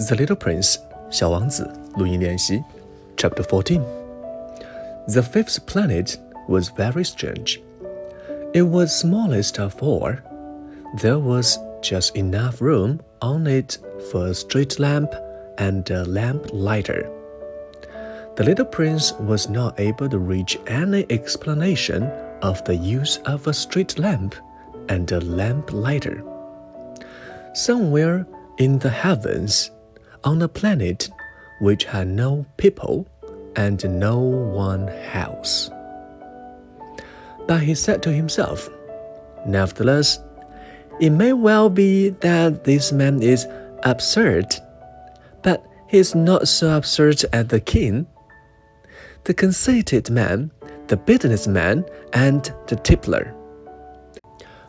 The Little Prince 小王子录音练习 Chapter 14 The fifth planet was very strange. It was smallest of all. There was just enough room on it for a street lamp and a lamp lighter. The little prince was not able to reach any explanation of the use of a street lamp and a lamp lighter. Somewhere in the heavens, on a planet which had no people and no one house. But he said to himself, Nevertheless, it may well be that this man is absurd, but he is not so absurd as the king. The conceited man, the business man, and the tippler.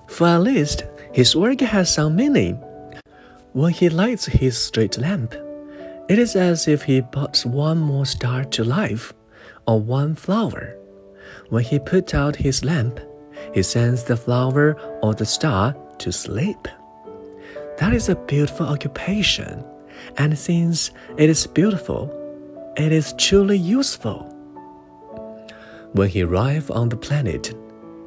For at least his work has some meaning. When he lights his street lamp, it is as if he brought one more star to life, or one flower. When he puts out his lamp, he sends the flower or the star to sleep. That is a beautiful occupation, and since it is beautiful, it is truly useful. When he arrived on the planet,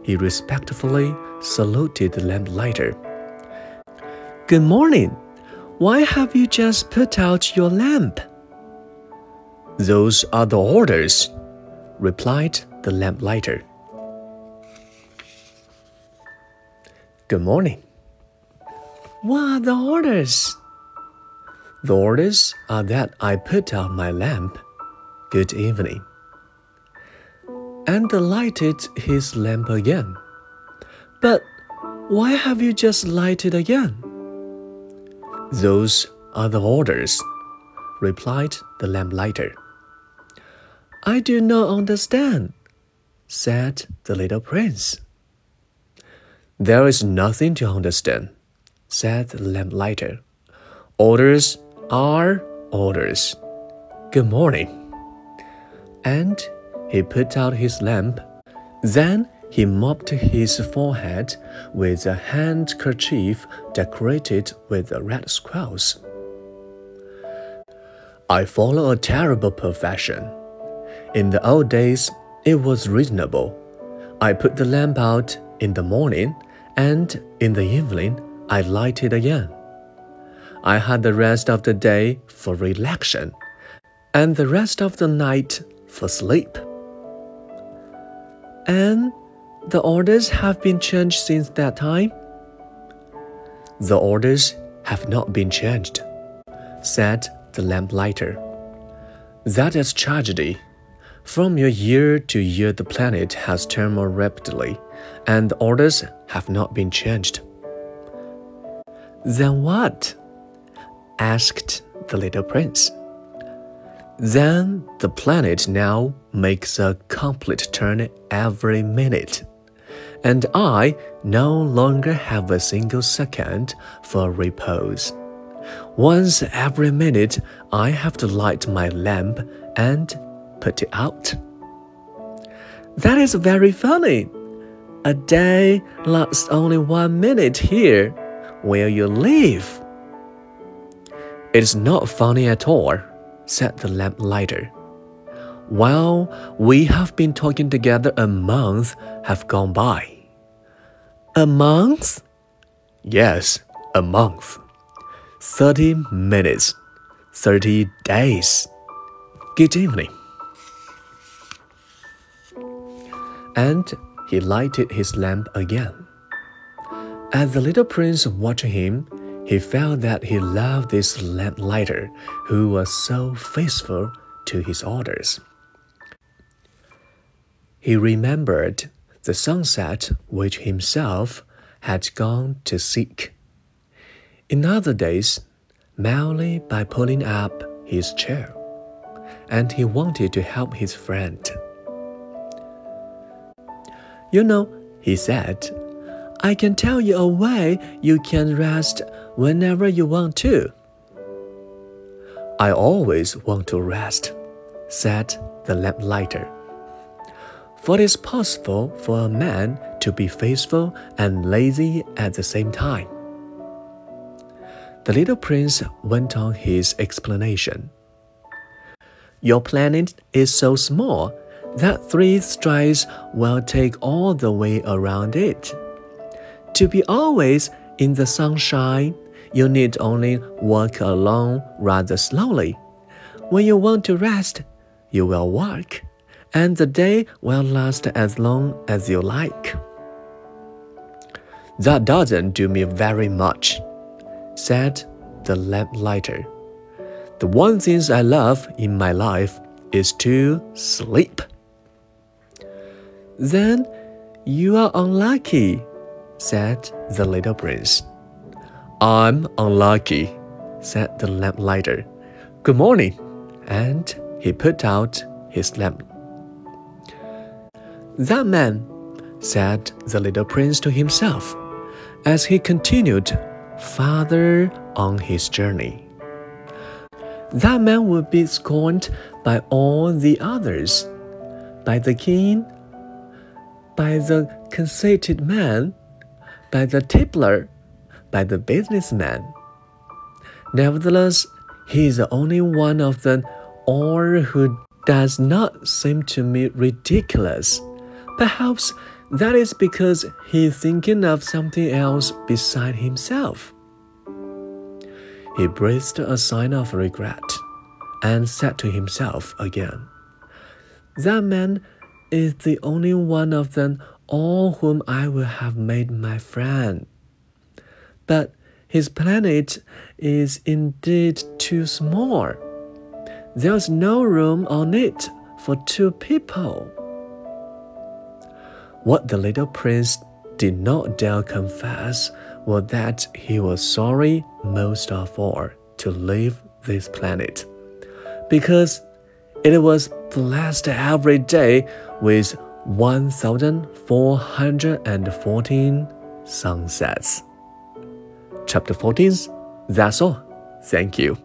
he respectfully saluted the lamplighter. Good morning. Why have you just put out your lamp? Those are the orders, replied the lamplighter. Good morning. What are the orders? The orders are that I put out my lamp. Good evening. And lighted his lamp again. But why have you just lighted again? Those are the orders, replied the lamplighter. I do not understand, said the little prince. There is nothing to understand, said the lamplighter. Orders are orders. Good morning. And he put out his lamp. Then he mopped his forehead with a handkerchief decorated with red squirrels. I follow a terrible profession. In the old days, it was reasonable. I put the lamp out in the morning, and in the evening, I light it again. I had the rest of the day for relaxation, and the rest of the night for sleep. And the orders have been changed since that time? The orders have not been changed, said the lamplighter. That is tragedy. From year to year, the planet has turned more rapidly, and the orders have not been changed. Then what? asked the little prince. Then the planet now makes a complete turn every minute and I no longer have a single second for repose. Once every minute, I have to light my lamp and put it out. That is very funny. A day lasts only one minute here where you live. It's not funny at all, said the lamplighter. While we have been talking together, a month have gone by. A month? Yes, a month. Thirty minutes. Thirty days. Good evening. And he lighted his lamp again. As the little prince watched him, he felt that he loved this lamplighter who was so faithful to his orders. He remembered the sunset which himself had gone to seek. In other days, merely by pulling up his chair, and he wanted to help his friend. You know, he said, I can tell you a way you can rest whenever you want to. I always want to rest, said the lamplighter for it is possible for a man to be faithful and lazy at the same time. The little prince went on his explanation. Your planet is so small that three strides will take all the way around it. To be always in the sunshine, you need only walk along rather slowly. When you want to rest, you will walk, and the day will last as long as you like. That doesn't do me very much, said the lamplighter. The one thing I love in my life is to sleep. Then you are unlucky, said the little prince. I'm unlucky, said the lamplighter. Good morning. And he put out his lamp. That man, said the little prince to himself, as he continued farther on his journey. That man would be scorned by all the others, by the king, by the conceited man, by the tippler, by the businessman. Nevertheless, he is the only one of them all who does not seem to me ridiculous. Perhaps that is because he is thinking of something else beside himself. He breathed a sign of regret and said to himself again, That man is the only one of them all whom I will have made my friend. But his planet is indeed too small. There's no room on it for two people. What the little prince did not dare confess was that he was sorry most of all to leave this planet, because it was blessed every day with 1414 sunsets. Chapter 14, that's all. Thank you.